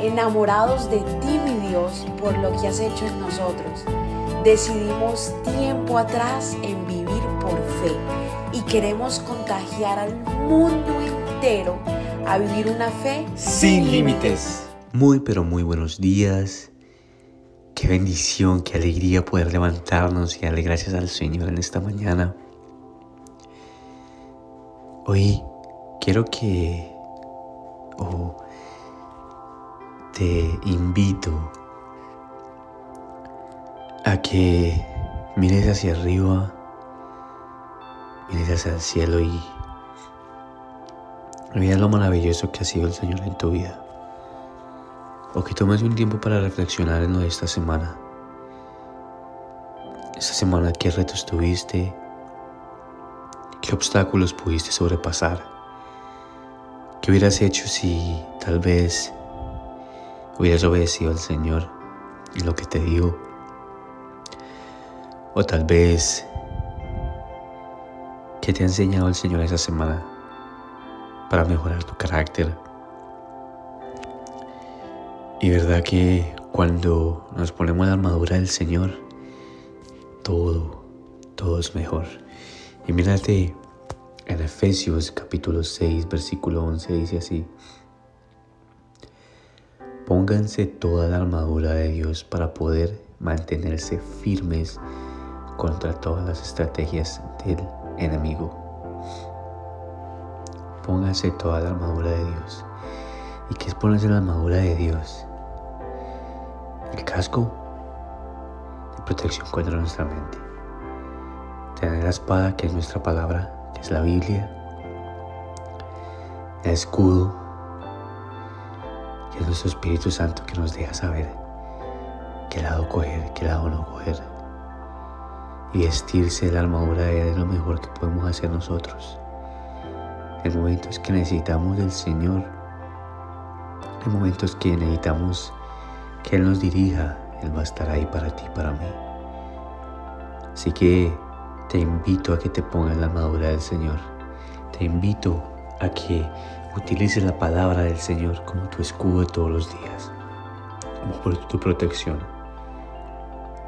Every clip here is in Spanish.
enamorados de ti, mi Dios, por lo que has hecho en nosotros. Decidimos tiempo atrás en vivir por fe y queremos contagiar al mundo entero a vivir una fe sin límites. Muy pero muy buenos días. Qué bendición, qué alegría poder levantarnos y darle gracias al Señor en esta mañana. Hoy quiero que oh, te invito a que mires hacia arriba, mires hacia el cielo y veas lo maravilloso que ha sido el Señor en tu vida. O que tomes un tiempo para reflexionar en lo de esta semana. Esta semana, ¿qué retos tuviste? ¿Qué obstáculos pudiste sobrepasar? ¿Qué hubieras hecho si tal vez hubieras obedecido al Señor en lo que te digo? O tal vez, ¿qué te ha enseñado el Señor esa semana para mejorar tu carácter? Y verdad que cuando nos ponemos la armadura del Señor, todo, todo es mejor. Y mírate en Efesios capítulo 6, versículo 11 dice así. Pónganse toda la armadura de Dios para poder mantenerse firmes contra todas las estrategias del enemigo. Pónganse toda la armadura de Dios. ¿Y qué es ponerse la armadura de Dios? El casco de protección contra nuestra mente tener la espada que es nuestra palabra, que es la Biblia, el escudo, es nuestro Espíritu Santo que nos deja saber qué lado coger, qué lado no coger. Y vestirse la armadura de Él es lo mejor que podemos hacer nosotros. En momentos que necesitamos del Señor, en momentos que necesitamos que Él nos dirija, Él va a estar ahí para ti, para mí. Así que te invito a que te pongas la armadura del Señor. Te invito a que utilices la palabra del Señor como tu escudo todos los días, como tu protección,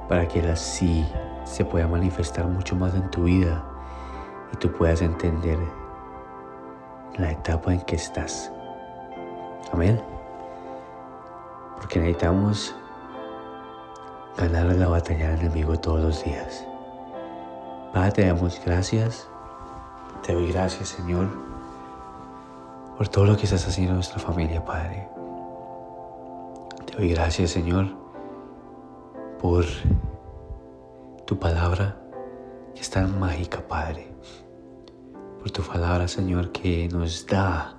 para que así se pueda manifestar mucho más en tu vida y tú puedas entender la etapa en que estás. Amén. Porque necesitamos ganar la batalla del enemigo todos los días. Padre, te damos gracias. Te doy gracias, Señor, por todo lo que estás haciendo en nuestra familia, Padre. Te doy gracias, Señor, por tu palabra que es tan mágica, Padre. Por tu palabra, Señor, que nos da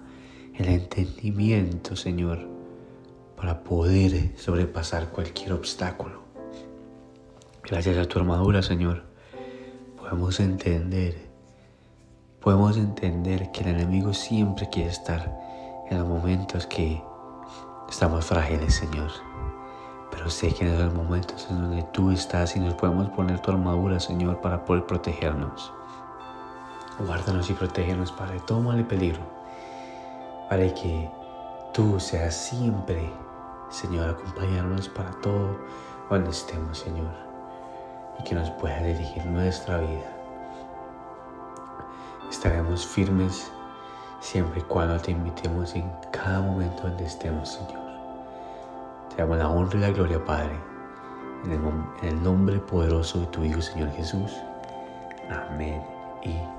el entendimiento, Señor, para poder sobrepasar cualquier obstáculo. Gracias a tu armadura, Señor podemos entender, podemos entender que el enemigo siempre quiere estar en los momentos que estamos frágiles, Señor. Pero sé que en esos momentos en donde tú estás y nos podemos poner tu armadura, Señor, para poder protegernos. Guárdanos y protégenos, Padre, todo mal y peligro, para que tú seas siempre, Señor, acompañarnos para todo donde estemos, Señor y que nos pueda dirigir nuestra vida. Estaremos firmes siempre y cuando te invitemos en cada momento donde estemos, Señor. Te damos la honra y la gloria, Padre, en el, nombre poderoso de tu Hijo, Señor Jesús. Amén y